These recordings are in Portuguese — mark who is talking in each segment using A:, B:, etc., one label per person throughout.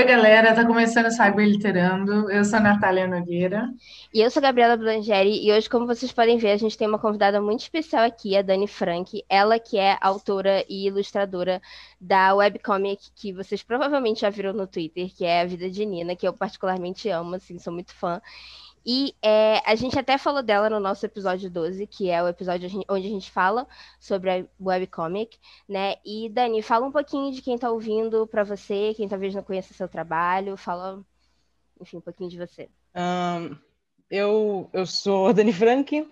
A: Oi, galera, tá começando o Cyber Literando. Eu sou a Natália Nogueira.
B: E eu sou a Gabriela Blangeri, e hoje, como vocês podem ver, a gente tem uma convidada muito especial aqui, a Dani Frank. Ela que é autora e ilustradora da webcomic que vocês provavelmente já viram no Twitter, que é A Vida de Nina, que eu particularmente amo, assim, sou muito fã. E é, a gente até falou dela no nosso episódio 12, que é o episódio onde a gente fala sobre a webcomic, né? E Dani, fala um pouquinho de quem está ouvindo para você, quem talvez não conheça seu trabalho, fala, enfim, um pouquinho de você.
C: Um, eu, eu sou Dani Frank,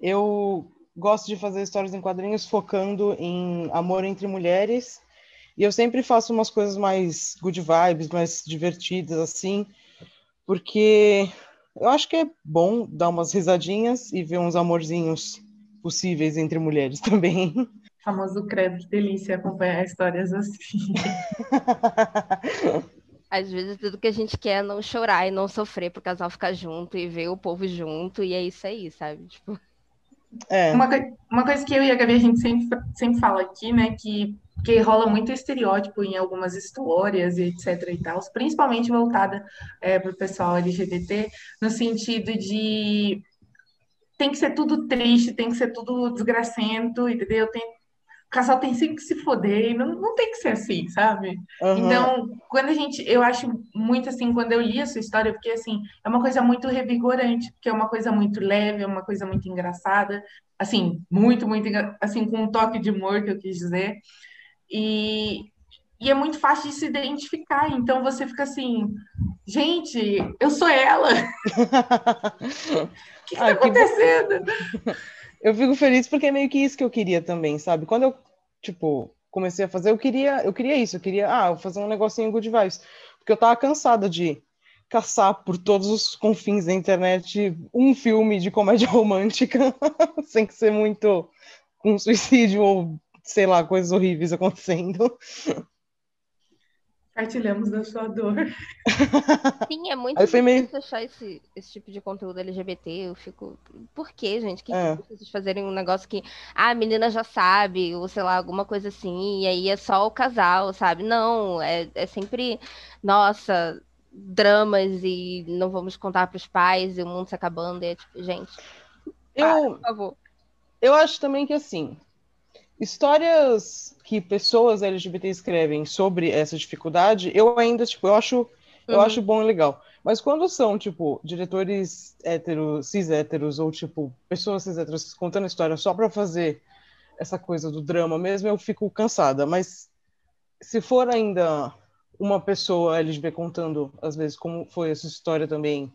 C: eu gosto de fazer histórias em quadrinhos focando em amor entre mulheres, e eu sempre faço umas coisas mais good vibes, mais divertidas, assim, porque eu acho que é bom dar umas risadinhas e ver uns amorzinhos possíveis entre mulheres também.
A: Famoso credo, que delícia acompanhar histórias assim.
B: Às vezes tudo que a gente quer é não chorar e não sofrer pro casal ficar junto e ver o povo junto, e é isso aí, sabe? Tipo...
A: É. Uma, uma coisa que eu e a Gabi a gente sempre, sempre fala aqui, né, que porque rola muito estereótipo em algumas histórias e etc e tal, principalmente voltada é, para o pessoal LGBT, no sentido de tem que ser tudo triste, tem que ser tudo desgracento, entendeu? Tem, casal tem sempre que se foder, e não, não tem que ser assim, sabe? Uhum. Então, quando a gente, eu acho muito assim, quando eu li a sua história, porque assim, é uma coisa muito revigorante, porque é uma coisa muito leve, é uma coisa muito engraçada, assim, muito, muito, assim, com um toque de humor, que eu quis dizer. E, e é muito fácil de se identificar. Então você fica assim, gente, eu sou ela. O que, está acontecendo?
C: Eu fico feliz porque é meio que isso que eu queria também, sabe? Quando eu, tipo, comecei a fazer, eu queria, eu queria isso, eu queria, ah, eu fazer um negocinho good vibes. Porque eu tava cansada de caçar por todos os confins da internet um filme de comédia romântica, sem que ser muito um suicídio ou sei lá, coisas horríveis acontecendo.
A: Partilhamos da sua dor.
B: Sim, é muito difícil meio... achar esse, esse tipo de conteúdo LGBT. Eu fico. Por quê, gente? Que é. vocês fazerem um negócio que ah, a menina já sabe, ou sei lá, alguma coisa assim, e aí é só o casal, sabe? Não, é, é sempre, nossa, dramas e não vamos contar para os pais e o mundo se acabando. E é tipo, gente,
C: eu, por favor. Eu acho também que assim, histórias que pessoas LGBT escrevem sobre essa dificuldade, eu ainda, tipo, eu acho, eu uhum. acho bom e legal. Mas quando são, tipo, diretores héteros, cis héteros, ou, tipo, pessoas cis héteros contando história só para fazer essa coisa do drama mesmo, eu fico cansada. Mas se for ainda uma pessoa LGBT contando, às vezes, como foi essa história também.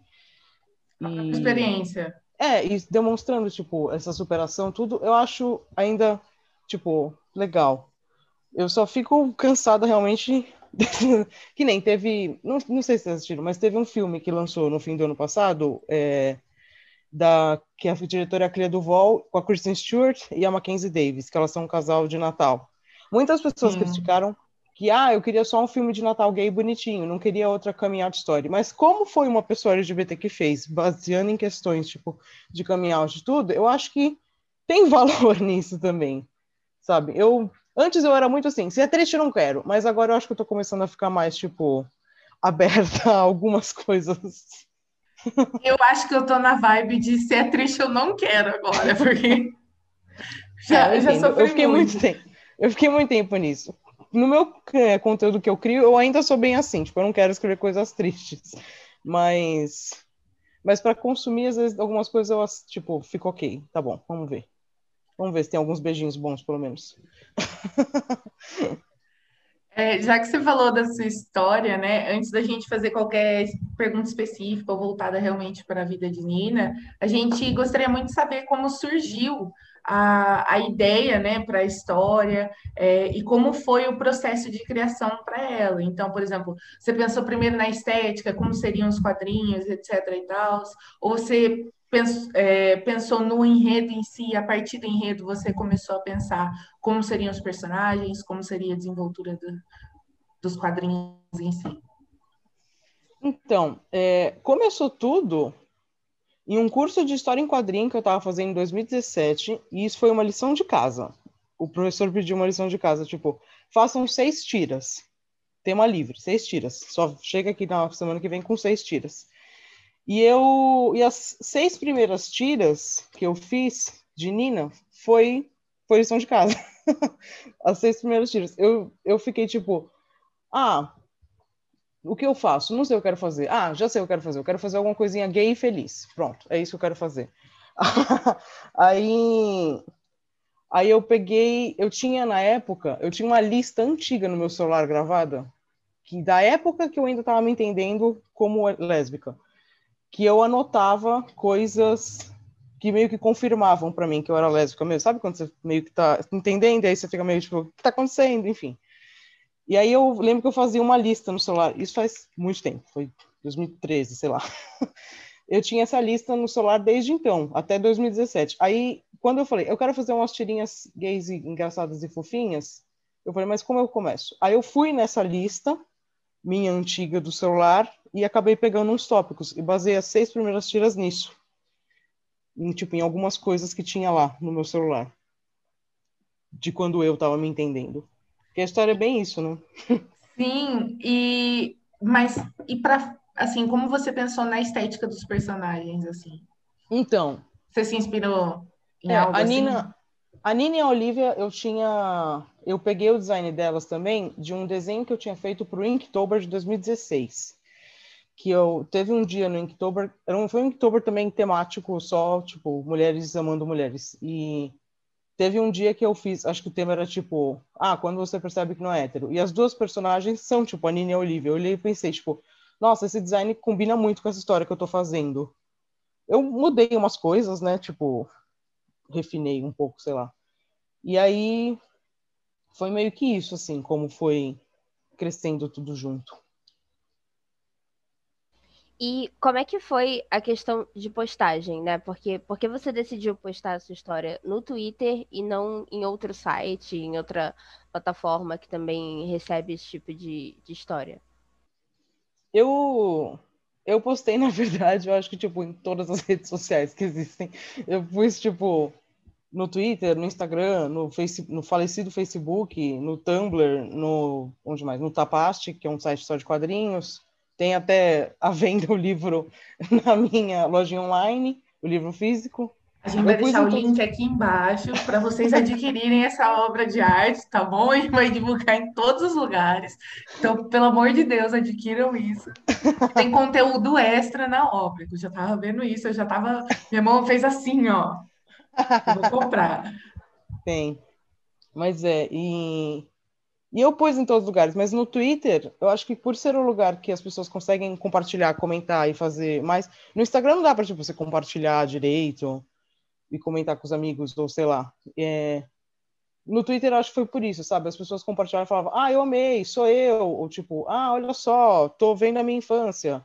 A: E... Experiência.
C: É, e demonstrando, tipo, essa superação, tudo, eu acho ainda tipo, legal. Eu só fico cansada realmente. que nem teve. Não, não sei se vocês assistiram, mas teve um filme que lançou no fim do ano passado, é, da, que a diretora é a Clea Duvall, com a Kristen Stewart e a Mackenzie Davis, que elas são um casal de Natal. Muitas pessoas hum. criticaram que, ah, eu queria só um filme de Natal gay bonitinho, não queria outra coming out story. Mas como foi uma pessoa LGBT que fez, baseando em questões, tipo, de coming out e tudo, eu acho que tem valor nisso também sabe? Eu antes eu era muito assim, se é triste eu não quero, mas agora eu acho que eu tô começando a ficar mais tipo aberta a algumas coisas.
A: Eu acho que eu tô na vibe de se é triste eu não quero agora, porque
C: já, é, eu, já eu fiquei muito. muito tempo. Eu fiquei muito tempo nisso. No meu é, conteúdo que eu crio, eu ainda sou bem assim, tipo, eu não quero escrever coisas tristes. Mas mas para consumir às vezes algumas coisas eu tipo, fico OK, tá bom, vamos ver. Vamos ver se tem alguns beijinhos bons, pelo menos.
A: É, já que você falou da sua história, né? Antes da gente fazer qualquer pergunta específica ou voltada realmente para a vida de Nina, a gente gostaria muito de saber como surgiu a, a ideia, né, para a história é, e como foi o processo de criação para ela. Então, por exemplo, você pensou primeiro na estética, como seriam os quadrinhos, etc. e tal, ou você pensou, é, pensou no enredo em si, a partir do enredo você começou a pensar como seriam os personagens, como seria a desenvoltura do, dos quadrinhos em si?
C: Então, é, começou tudo em um curso de História em Quadrinho que eu estava fazendo em 2017, e isso foi uma lição de casa. O professor pediu uma lição de casa, tipo, façam seis tiras. Tema livre, seis tiras. Só chega aqui na semana que vem com seis tiras. E eu e as seis primeiras tiras que eu fiz de Nina foi foi lição de casa. as seis primeiras tiras. Eu, eu fiquei tipo, ah, o que eu faço? Não sei o que eu quero fazer. Ah, já sei o que eu quero fazer. Eu quero fazer alguma coisinha gay e feliz. Pronto, é isso que eu quero fazer. aí, aí eu peguei, eu tinha na época, eu tinha uma lista antiga no meu celular gravada, que da época que eu ainda estava me entendendo como lésbica que eu anotava coisas que meio que confirmavam para mim que eu era lésbica mesmo. Sabe quando você meio que tá entendendo, aí você fica meio tipo, o que tá acontecendo? Enfim. E aí eu lembro que eu fazia uma lista no celular. Isso faz muito tempo, foi 2013, sei lá. Eu tinha essa lista no celular desde então, até 2017. Aí, quando eu falei, eu quero fazer umas tirinhas gays e engraçadas e fofinhas, eu falei, mas como eu começo? Aí eu fui nessa lista, minha antiga do celular, e acabei pegando uns tópicos e basei as seis primeiras tiras nisso. Em, tipo, em algumas coisas que tinha lá no meu celular. De quando eu estava me entendendo. Porque a história é bem isso, né?
A: Sim, e mas e para assim, como você pensou na estética dos personagens assim?
C: Então,
A: você se inspirou em
C: é,
A: algo
C: a
A: assim?
C: Nina, a Nina e a Olivia, eu tinha eu peguei o design delas também de um desenho que eu tinha feito para o Inktober de 2016 que eu teve um dia no Inktober, um, foi um Inktober também temático só, tipo, mulheres amando mulheres. E teve um dia que eu fiz, acho que o tema era tipo, ah, quando você percebe que não é hétero. E as duas personagens são, tipo, a Nina e a Olivia. Eu olhei e pensei, tipo, nossa, esse design combina muito com essa história que eu tô fazendo. Eu mudei umas coisas, né, tipo, refinei um pouco, sei lá. E aí foi meio que isso, assim, como foi crescendo tudo junto.
B: E como é que foi a questão de postagem, né? Porque, porque você decidiu postar a sua história no Twitter e não em outro site, em outra plataforma que também recebe esse tipo de, de história?
C: Eu eu postei, na verdade, eu acho que tipo em todas as redes sociais que existem. Eu pus tipo no Twitter, no Instagram, no, face, no falecido Facebook, no Tumblr, no onde mais? No Tapaste, que é um site só de quadrinhos tem até a venda o livro na minha lojinha online, o livro físico.
A: A gente vai deixar o link aqui embaixo para vocês adquirirem essa obra de arte, tá bom? E vai divulgar em todos os lugares. Então, pelo amor de Deus, adquiram isso. Tem conteúdo extra na obra. Eu já estava vendo isso, eu já estava. Minha mão fez assim, ó. Eu vou comprar.
C: Tem. Mas é, e e eu pus em todos os lugares, mas no Twitter, eu acho que por ser o lugar que as pessoas conseguem compartilhar, comentar e fazer mais. No Instagram não dá para tipo, você compartilhar direito e comentar com os amigos, ou sei lá. É... No Twitter, eu acho que foi por isso, sabe? As pessoas compartilhavam e falavam, ah, eu amei, sou eu. Ou tipo, ah, olha só, tô vendo a minha infância.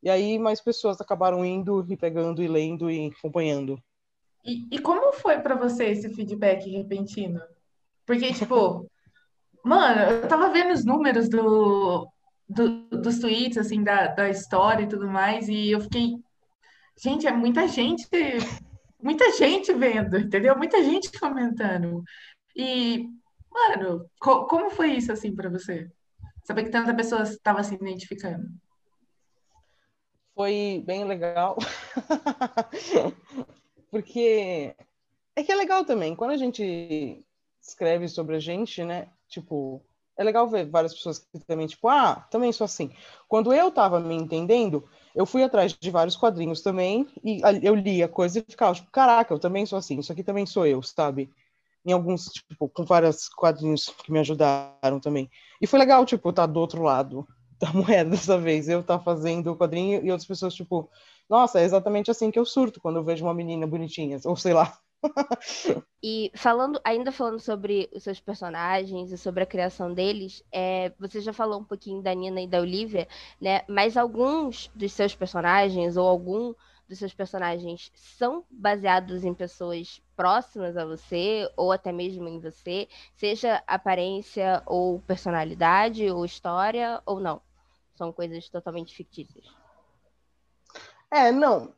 C: E aí mais pessoas acabaram indo e pegando e lendo e acompanhando.
A: E, e como foi para você esse feedback repentino? Porque, tipo. Mano, eu tava vendo os números do, do- dos tweets, assim, da, da história e tudo mais, e eu fiquei, gente, é muita gente, muita gente vendo, entendeu? Muita gente comentando. E, mano, co- como foi isso, assim, pra você? Saber que tanta pessoa estava se identificando.
C: Foi bem legal. Porque é que é legal também, quando a gente escreve sobre a gente, né? Tipo, é legal ver várias pessoas que também, tipo, ah, também sou assim. Quando eu tava me entendendo, eu fui atrás de vários quadrinhos também, e eu li a coisa e ficava, tipo, caraca, eu também sou assim, isso aqui também sou eu, sabe? em alguns, tipo, com vários quadrinhos que me ajudaram também. E foi legal, tipo, estar tá do outro lado da moeda dessa vez. Eu estar tá fazendo o quadrinho e outras pessoas, tipo, nossa, é exatamente assim que eu surto quando eu vejo uma menina bonitinha, ou sei lá.
B: e falando, ainda falando sobre os seus personagens e sobre a criação deles, é, você já falou um pouquinho da Nina e da Olivia, né? Mas alguns dos seus personagens ou algum dos seus personagens são baseados em pessoas próximas a você, ou até mesmo em você, seja aparência ou personalidade, ou história, ou não? São coisas totalmente fictícias.
C: É, não.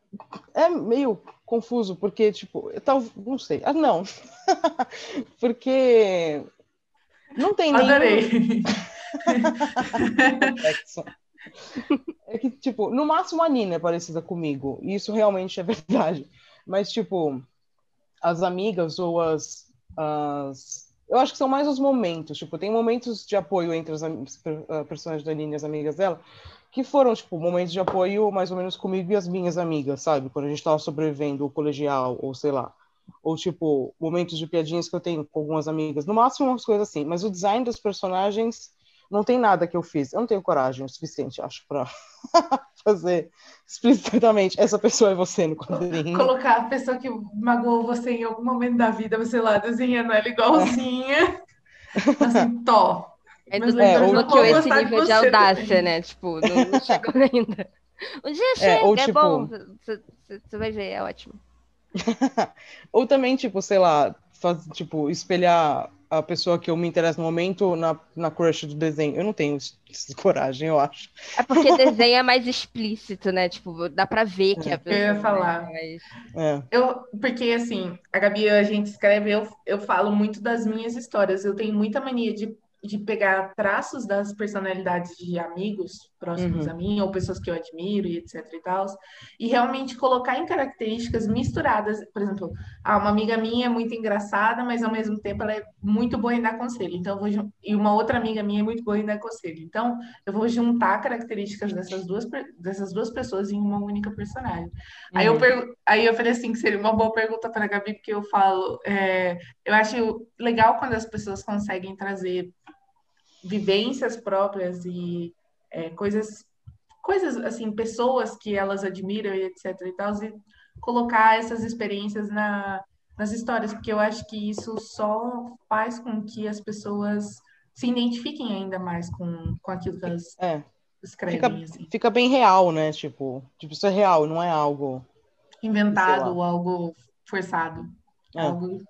C: É meio confuso, porque, tipo, tal, não sei. Ah, não. porque não tem nem.
A: Adorei.
C: É que, tipo, no máximo a Nina é parecida comigo. E isso realmente é verdade. Mas, tipo, as amigas ou as, as. Eu acho que são mais os momentos. Tipo, tem momentos de apoio entre os uh, personagens da Nina e as amigas dela, que foram, tipo, momentos de apoio mais ou menos comigo e as minhas amigas, sabe? Quando a gente tava sobrevivendo o colegial, ou sei lá. Ou, tipo, momentos de piadinhas que eu tenho com algumas amigas. No máximo, umas coisas assim. Mas o design dos personagens não tem nada que eu fiz. Eu não tenho coragem o suficiente, acho, para fazer explicitamente essa pessoa é você no quadrinho.
A: Colocar a pessoa que magoou você em algum momento da vida, você lá desenhando ela igualzinha. assim, tó.
B: É, Mas é, ou que esse nível de audácia, também. né? Tipo, não, não chegou ainda. Um dia chega, é, ou, é tipo... bom. Você vai ver, é ótimo.
C: ou também, tipo, sei lá, faz, tipo, espelhar a pessoa que eu me interesso no momento na, na crush do desenho. Eu não tenho coragem, eu acho.
B: É porque desenho é mais explícito, né? Tipo, dá pra ver que é. a pessoa.
A: Eu ia falar. Mas... É. Eu, porque, assim, a Gabi, a gente escreve, eu, eu falo muito das minhas histórias. Eu tenho muita mania de de pegar traços das personalidades de amigos próximos uhum. a mim, ou pessoas que eu admiro e etc e tal, e realmente colocar em características misturadas. Por exemplo, ah, uma amiga minha é muito engraçada, mas ao mesmo tempo ela é muito boa em dar conselho. Então, vou, e uma outra amiga minha é muito boa em dar conselho. Então, eu vou juntar características dessas duas, dessas duas pessoas em uma única personagem. Uhum. Aí, eu uhum. aí eu falei assim, que seria uma boa pergunta para a Gabi, porque eu falo, é, eu acho legal quando as pessoas conseguem trazer vivências próprias e é, coisas, coisas assim, pessoas que elas admiram e etc e tal, e colocar essas experiências na, nas histórias, porque eu acho que isso só faz com que as pessoas se identifiquem ainda mais com, com aquilo que elas é. escrevem.
C: Fica,
A: assim.
C: fica bem real, né? Tipo, tipo, isso é real, não é algo
A: inventado ou algo forçado. É. Algo...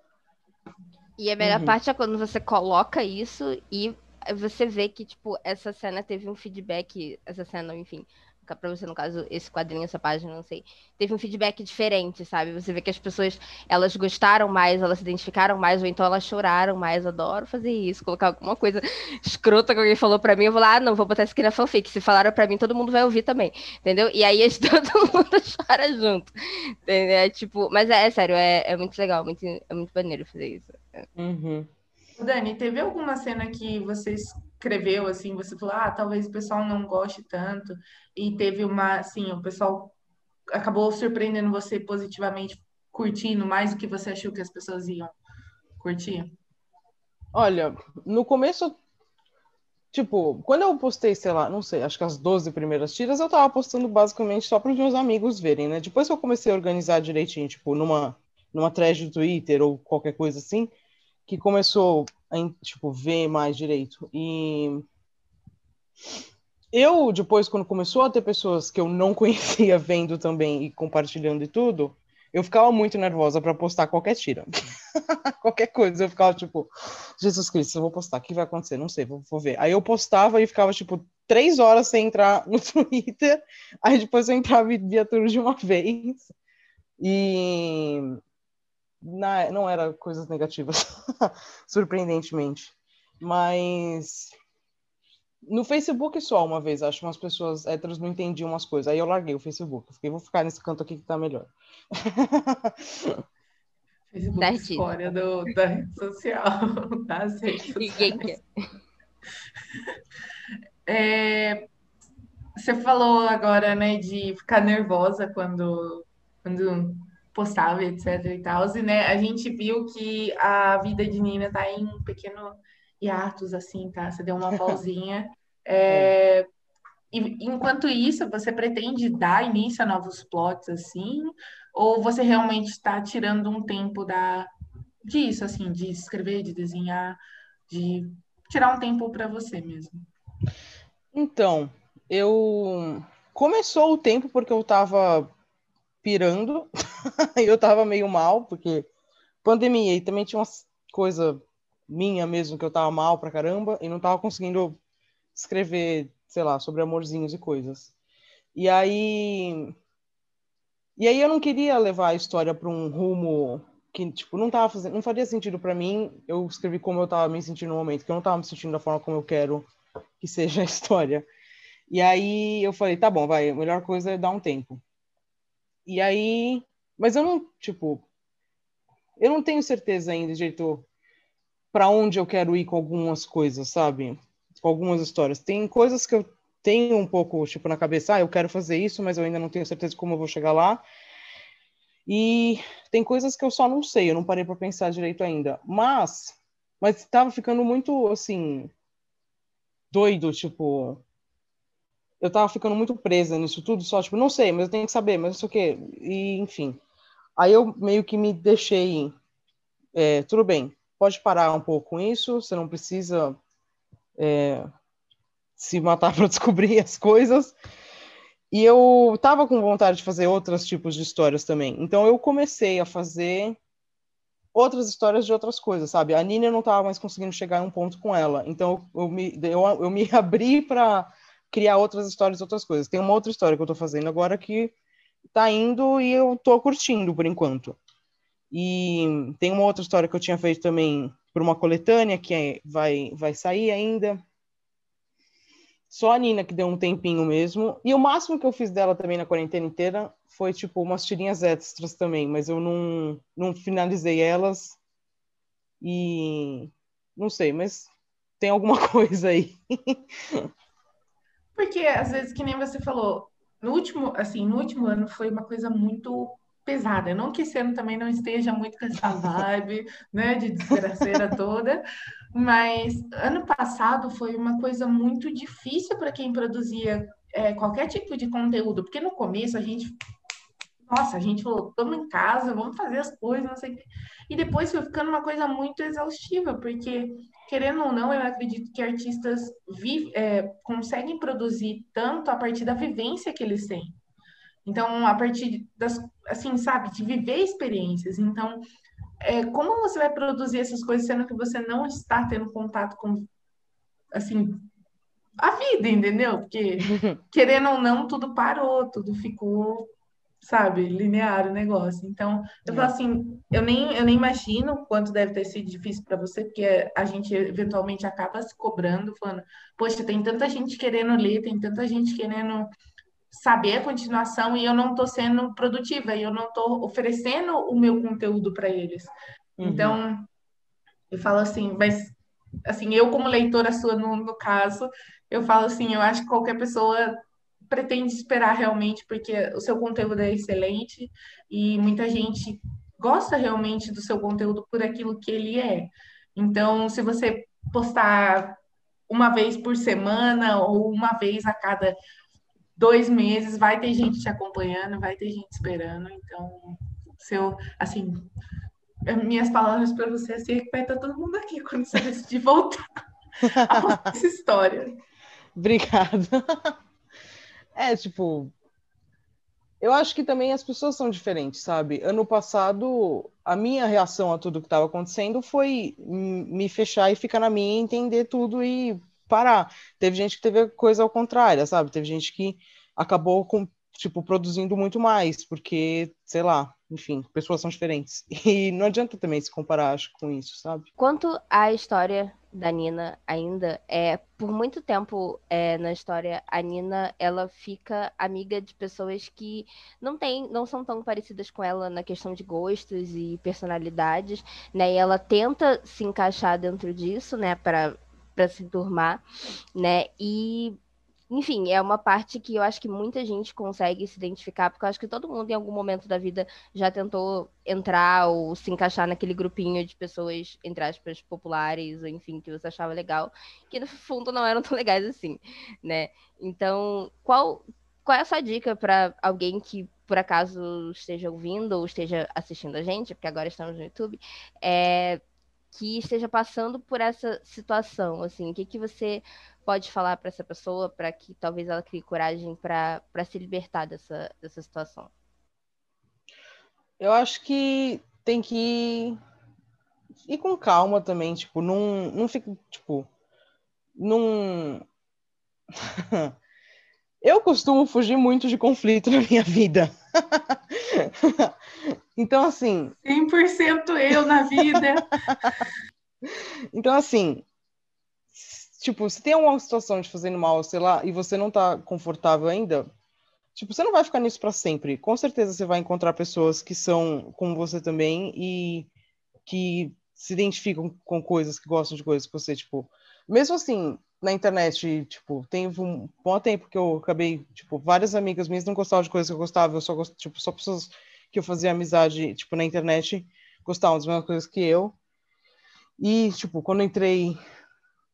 B: E a melhor uhum. parte é quando você coloca isso e você vê que, tipo, essa cena teve um feedback, essa cena, enfim, para você, no caso, esse quadrinho, essa página, não sei, teve um feedback diferente, sabe? Você vê que as pessoas, elas gostaram mais, elas se identificaram mais, ou então elas choraram mais. Adoro fazer isso, colocar alguma coisa escrota que alguém falou para mim, eu vou lá, ah, não, vou botar isso aqui na fanfic. Se falaram para mim, todo mundo vai ouvir também, entendeu? E aí todo mundo chora junto, entendeu? É, tipo, mas é, é sério, é, é, muito legal, muito, é muito maneiro fazer isso.
C: Uhum.
A: Dani, teve alguma cena que você escreveu, assim, você falou, ah, talvez o pessoal não goste tanto, e teve uma, assim, o pessoal acabou surpreendendo você positivamente, curtindo mais do que você achou que as pessoas iam curtir?
C: Olha, no começo, tipo, quando eu postei, sei lá, não sei, acho que as 12 primeiras tiras, eu tava postando basicamente só para os meus amigos verem, né? Depois que eu comecei a organizar direitinho, tipo, numa, numa thread do Twitter ou qualquer coisa assim, que começou a tipo, ver mais direito. E eu, depois, quando começou a ter pessoas que eu não conhecia vendo também e compartilhando e tudo, eu ficava muito nervosa para postar qualquer tira. qualquer coisa. Eu ficava tipo, Jesus Cristo, eu vou postar, o que vai acontecer? Não sei, vou, vou ver. Aí eu postava e ficava tipo três horas sem entrar no Twitter. Aí depois eu entrava e via tudo de uma vez. E na, não era coisas negativas, surpreendentemente. Mas no Facebook só uma vez, acho que umas pessoas héteros não entendiam umas coisas. Aí eu larguei o Facebook. Fiquei, vou ficar nesse canto aqui que tá melhor.
A: Facebook é história do, da rede social, das redes Ninguém quer. É, você falou agora, né, de ficar nervosa quando, quando postava, etc e tal. E, né, a gente viu que a vida de Nina tá em um pequeno hiatus, assim, tá? Você deu uma pausinha. É, e, enquanto isso, você pretende dar início a novos plots, assim? Ou você realmente está tirando um tempo da, disso, assim, de escrever, de desenhar, de tirar um tempo para você mesmo?
C: Então, eu começou o tempo porque eu tava pirando, eu tava meio mal, porque pandemia, e também tinha umas coisa minha mesmo que eu tava mal pra caramba e não tava conseguindo escrever, sei lá, sobre amorzinhos e coisas. E aí e aí eu não queria levar a história para um rumo que tipo não tava fazendo, não faria sentido para mim. Eu escrevi como eu tava me sentindo no momento, que eu não tava me sentindo da forma como eu quero que seja a história. E aí eu falei, tá bom, vai, a melhor coisa é dar um tempo. E aí, mas eu não, tipo, eu não tenho certeza ainda, jeito para onde eu quero ir com algumas coisas, sabe? Com algumas histórias. Tem coisas que eu tenho um pouco, tipo, na cabeça, ah, eu quero fazer isso, mas eu ainda não tenho certeza como eu vou chegar lá. E tem coisas que eu só não sei, eu não parei para pensar direito ainda. Mas, mas estava ficando muito, assim, doido, tipo, eu tava ficando muito presa nisso tudo, só, tipo, não sei, mas eu tenho que saber, mas não sei o quê, e enfim. Aí eu meio que me deixei, é, tudo bem, pode parar um pouco com isso, você não precisa é, se matar para descobrir as coisas. E eu tava com vontade de fazer outros tipos de histórias também. Então eu comecei a fazer outras histórias de outras coisas, sabe? A Nina não tava mais conseguindo chegar em um ponto com ela. Então eu me, eu, eu me abri para criar outras histórias, outras coisas. Tem uma outra história que eu tô fazendo agora que tá indo e eu tô curtindo por enquanto. E tem uma outra história que eu tinha feito também por uma coletânea que é, vai, vai sair ainda. Só a Nina que deu um tempinho mesmo. E o máximo que eu fiz dela também na quarentena inteira foi, tipo, umas tirinhas extras também, mas eu não, não finalizei elas. E não sei, mas tem alguma coisa aí.
A: Porque, às vezes, que nem você falou, no último, assim, no último ano foi uma coisa muito pesada. Não que esse ano também não esteja muito com essa vibe, né, de desgraceira toda, mas ano passado foi uma coisa muito difícil para quem produzia é, qualquer tipo de conteúdo, porque no começo a gente nossa, a gente falou, estamos em casa, vamos fazer as coisas, não sei o quê. E depois foi ficando uma coisa muito exaustiva, porque, querendo ou não, eu acredito que artistas vive, é, conseguem produzir tanto a partir da vivência que eles têm. Então, a partir das, assim, sabe, de viver experiências. Então, é, como você vai produzir essas coisas sendo que você não está tendo contato com, assim, a vida, entendeu? Porque, querendo ou não, tudo parou, tudo ficou sabe, linear o negócio. Então, eu falo é. assim, eu nem, eu nem imagino quanto deve ter sido difícil para você, porque a gente eventualmente acaba se cobrando, falando, poxa, tem tanta gente querendo ler, tem tanta gente querendo saber a continuação e eu não estou sendo produtiva, e eu não estou oferecendo o meu conteúdo para eles. Uhum. Então, eu falo assim, mas assim, eu como leitora sua no, no caso, eu falo assim, eu acho que qualquer pessoa pretende esperar realmente, porque o seu conteúdo é excelente e muita gente gosta realmente do seu conteúdo por aquilo que ele é. Então, se você postar uma vez por semana ou uma vez a cada dois meses, vai ter gente te acompanhando, vai ter gente esperando. Então, seu, assim, minhas palavras para você assim, é que vai estar todo mundo aqui quando você decidir voltar a essa história.
C: Obrigada. É, tipo. Eu acho que também as pessoas são diferentes, sabe? Ano passado, a minha reação a tudo que estava acontecendo foi me fechar e ficar na minha, entender tudo e parar. Teve gente que teve coisa ao contrário, sabe? Teve gente que acabou com, tipo, produzindo muito mais, porque, sei lá, enfim, pessoas são diferentes. E não adianta também se comparar, acho, com isso, sabe?
B: Quanto à história da Nina ainda, é, por muito tempo é, na história, a Nina, ela fica amiga de pessoas que não tem, não são tão parecidas com ela na questão de gostos e personalidades, né? E ela tenta se encaixar dentro disso, né, para para se turmar, né? E enfim, é uma parte que eu acho que muita gente consegue se identificar, porque eu acho que todo mundo em algum momento da vida já tentou entrar ou se encaixar naquele grupinho de pessoas, entre aspas, populares, ou enfim, que você achava legal, que no fundo não eram tão legais assim, né? Então, qual, qual é a sua dica para alguém que por acaso esteja ouvindo ou esteja assistindo a gente, porque agora estamos no YouTube, é, que esteja passando por essa situação, assim, o que, que você pode falar para essa pessoa para que talvez ela crie coragem para se libertar dessa, dessa situação?
C: Eu acho que tem que ir, com calma também, tipo, não, não fica, tipo, não... Eu costumo fugir muito de conflito na minha vida. então, assim.
A: 100% eu na vida.
C: então, assim. Tipo, se tem alguma situação de fazendo mal, sei lá, e você não tá confortável ainda, tipo, você não vai ficar nisso para sempre. Com certeza você vai encontrar pessoas que são como você também e que se identificam com coisas, que gostam de coisas que você, tipo, mesmo assim, na internet, tipo, tem um bom tempo que eu acabei, tipo, várias amigas minhas não gostavam de coisas que eu gostava, eu só gosto, tipo, só pessoas que eu fazia amizade, tipo, na internet gostavam das mesmas coisas que eu. E, tipo, quando entrei,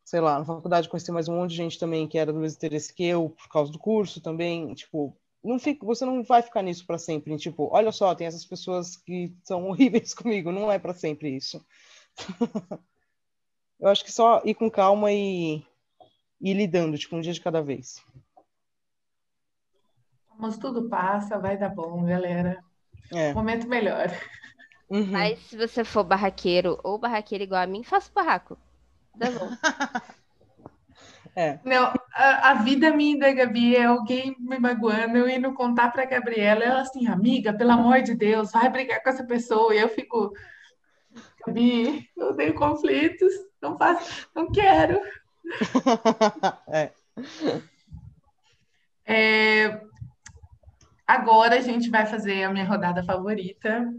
C: sei lá, na faculdade, conheci mais um monte de gente também que era do mesmo interesse que eu, por causa do curso também, tipo, não fica, você não vai ficar nisso para sempre, tipo, olha só, tem essas pessoas que são horríveis comigo, não é para sempre isso. eu acho que só ir com calma e ir lidando, tipo, um dia de cada vez.
A: Mas tudo passa, vai dar bom, galera. É. Momento melhor.
B: Uhum. Mas se você for barraqueiro ou barraqueiro igual a mim, faça barraco. Dá bom.
A: É. Não, a, a, vida minha da Gabi é alguém me magoando, eu indo contar pra Gabriela, ela assim, amiga, pelo amor de Deus, vai brigar com essa pessoa. E eu fico, Gabi, eu tenho conflitos, não faço, não quero. é. É, agora a gente vai fazer a minha rodada favorita,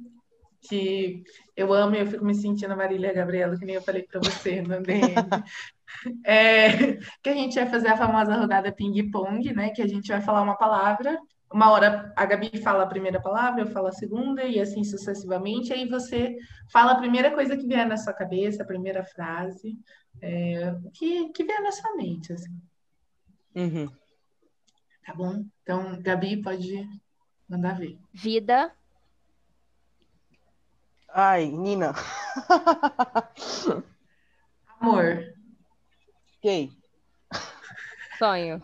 A: que eu amo e eu fico me sentindo a Marília Gabriela, que nem eu falei para você no DM. É, que a gente vai fazer a famosa rodada ping-pong, né? Que a gente vai falar uma palavra. Uma hora a Gabi fala a primeira palavra, eu falo a segunda, e assim sucessivamente. Aí você fala a primeira coisa que vier na sua cabeça, a primeira frase é, que, que vier na sua mente. Assim.
C: Uhum.
A: Tá bom? Então, Gabi, pode mandar ver.
B: Vida.
C: Ai, Nina.
A: Amor.
C: Gay.
B: Sonho.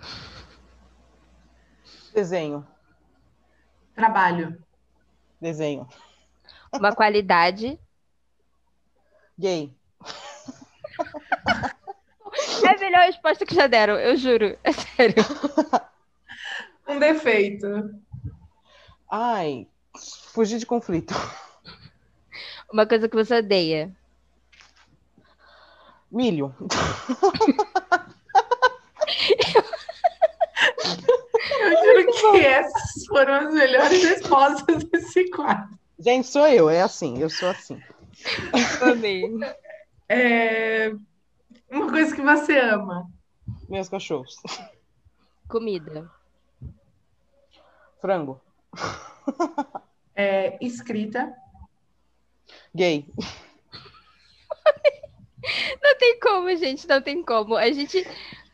C: Desenho.
A: Trabalho.
C: Desenho.
B: Uma qualidade.
C: Gay.
B: É a melhor resposta que já deram, eu juro. É sério.
A: Um defeito.
C: Ai, fugir de conflito.
B: Uma coisa que você odeia.
C: Milho.
A: Eu juro que essas foram as melhores respostas desse quadro.
C: Gente, sou eu, é assim, eu sou assim.
B: Amei.
A: É... Uma coisa que você ama.
C: Meus cachorros.
B: Comida.
C: Frango.
A: É, escrita.
C: Gay.
B: Não tem como, gente, não tem como. A gente.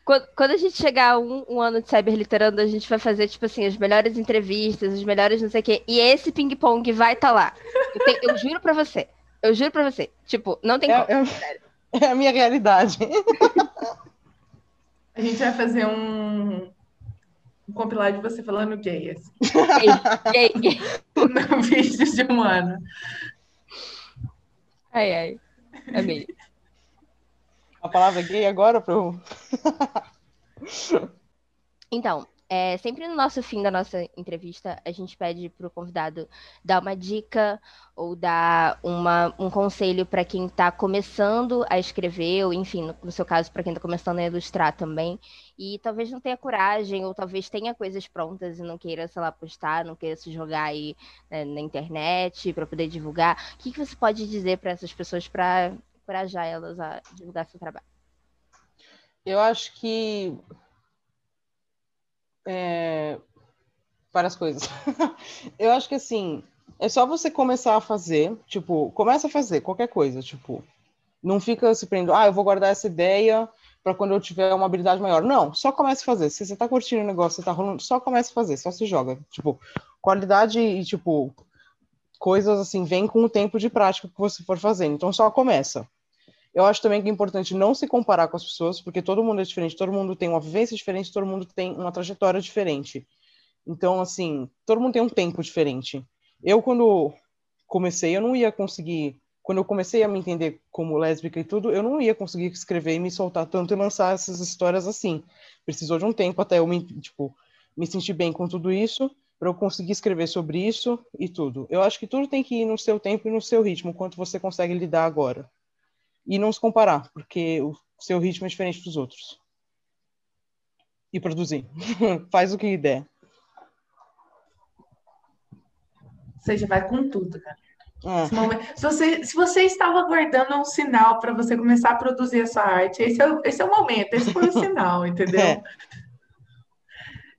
B: Quando a gente chegar a um, um ano de cyberliterando, a gente vai fazer, tipo assim, as melhores entrevistas, as melhores não sei o quê. E esse ping-pong vai estar tá lá. Eu, tenho, eu, juro pra você. Eu juro pra você. Tipo, não tem é, como.
C: É, é a minha realidade.
A: A gente vai fazer um, um compilado de você falando gay. Assim.
B: Gay, gay, gay.
A: No vídeo de um ano.
B: Ai, ai. Amei.
C: A palavra gay agora pro.
B: então, é, sempre no nosso fim da nossa entrevista, a gente pede para o convidado dar uma dica ou dar uma, um conselho para quem está começando a escrever, ou enfim, no, no seu caso, para quem está começando a ilustrar também, e talvez não tenha coragem, ou talvez tenha coisas prontas e não queira, sei lá, postar, não queira se jogar aí né, na internet para poder divulgar. O que, que você pode dizer para essas pessoas para encorajar elas a divulgar seu trabalho?
C: Eu acho que É... Várias coisas. eu acho que assim, é só você começar a fazer, tipo, começa a fazer qualquer coisa, tipo, não fica se prendendo, ah, eu vou guardar essa ideia para quando eu tiver uma habilidade maior. Não, só comece a fazer. Se você tá curtindo o negócio, você tá rolando, só comece a fazer, só se joga. Tipo, qualidade e, tipo, coisas assim, vem com o tempo de prática que você for fazendo. Então só começa. Eu acho também que é importante não se comparar com as pessoas, porque todo mundo é diferente, todo mundo tem uma vivência diferente, todo mundo tem uma trajetória diferente. Então, assim, todo mundo tem um tempo diferente. Eu, quando comecei, eu não ia conseguir. Quando eu comecei a me entender como lésbica e tudo, eu não ia conseguir escrever e me soltar tanto e lançar essas histórias assim. Precisou de um tempo até eu me, tipo, me sentir bem com tudo isso, para eu conseguir escrever sobre isso e tudo. Eu acho que tudo tem que ir no seu tempo e no seu ritmo, quanto você consegue lidar agora. E não se comparar, porque o seu ritmo é diferente dos outros. E produzir. Faz o que der.
A: Você já vai com tudo, cara. É. Se, você, se você estava aguardando um sinal para você começar a produzir essa arte, esse é, esse é o momento, esse foi o sinal, entendeu? É.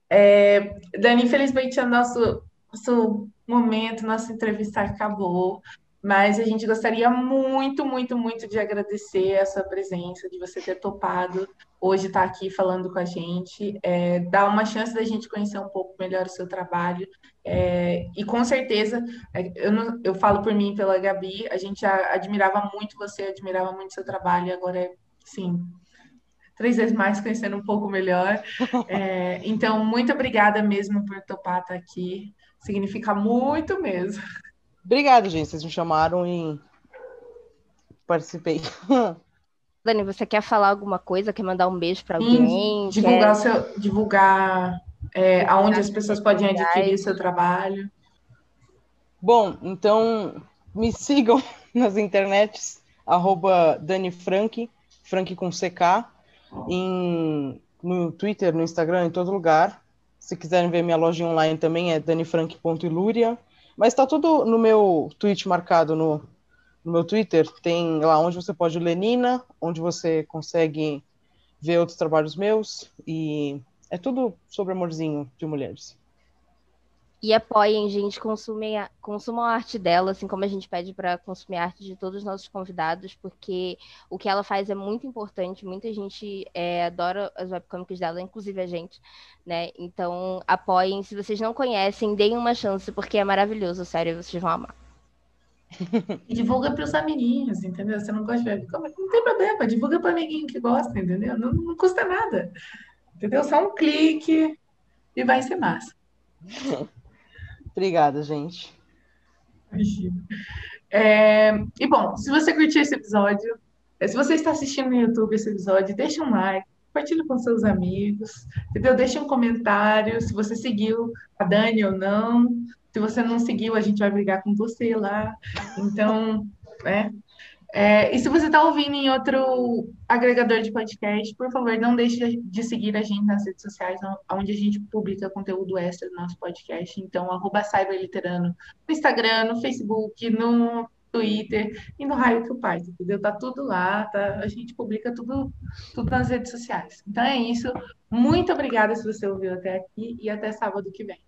A: É, Dani, infelizmente o nosso, nosso momento, nossa entrevista acabou. Mas a gente gostaria muito, muito, muito de agradecer a sua presença, de você ter topado hoje estar aqui falando com a gente, é, dar uma chance da gente conhecer um pouco melhor o seu trabalho. É, e com certeza, é, eu, não, eu falo por mim pela Gabi, a gente admirava muito você, admirava muito seu trabalho, e agora é, sim, três vezes mais conhecendo um pouco melhor. É, então, muito obrigada mesmo por topar estar aqui, significa muito mesmo.
C: Obrigado, gente. Vocês me chamaram e participei.
B: Dani, você quer falar alguma coisa? Quer mandar um beijo para alguém?
A: divulgar, quer... seu, divulgar é, aonde as pessoas podem adquirir seu trabalho.
C: Bom, então me sigam nas internets, arroba Dani Frank, Frank com CK, em, no Twitter, no Instagram, em todo lugar. Se quiserem ver minha loja online também é danifrank.iluria. Mas está tudo no meu tweet marcado no, no meu Twitter. Tem lá onde você pode ler Nina, onde você consegue ver outros trabalhos meus. E é tudo sobre amorzinho de mulheres.
B: E apoiem, gente, consumem a, consumam a arte dela, assim como a gente pede para consumir a arte de todos os nossos convidados, porque o que ela faz é muito importante, muita gente é, adora as webcomics dela, inclusive a gente, né? Então, apoiem. Se vocês não conhecem, deem uma chance, porque é maravilhoso, sério, vocês vão amar.
A: E divulga para os amiguinhos, entendeu? Você não gosta de webcomic, não tem problema, divulga para amiguinho que gosta, entendeu? Não, não custa nada, entendeu? Só um clique e vai ser massa.
C: Obrigada, gente.
A: É, e bom, se você curtiu esse episódio, é, se você está assistindo no YouTube esse episódio, deixa um like, compartilha com seus amigos, entendeu? Deixa um comentário se você seguiu a Dani ou não. Se você não seguiu, a gente vai brigar com você lá. Então, né? É, e se você está ouvindo em outro agregador de podcast, por favor, não deixe de seguir a gente nas redes sociais, onde a gente publica conteúdo extra do nosso podcast. Então, arroba Cyberliterano no Instagram, no Facebook, no Twitter e no Raio que o Pai, entendeu? Tá tudo lá, tá? a gente publica tudo, tudo nas redes sociais. Então é isso. Muito obrigada se você ouviu até aqui e até sábado que vem.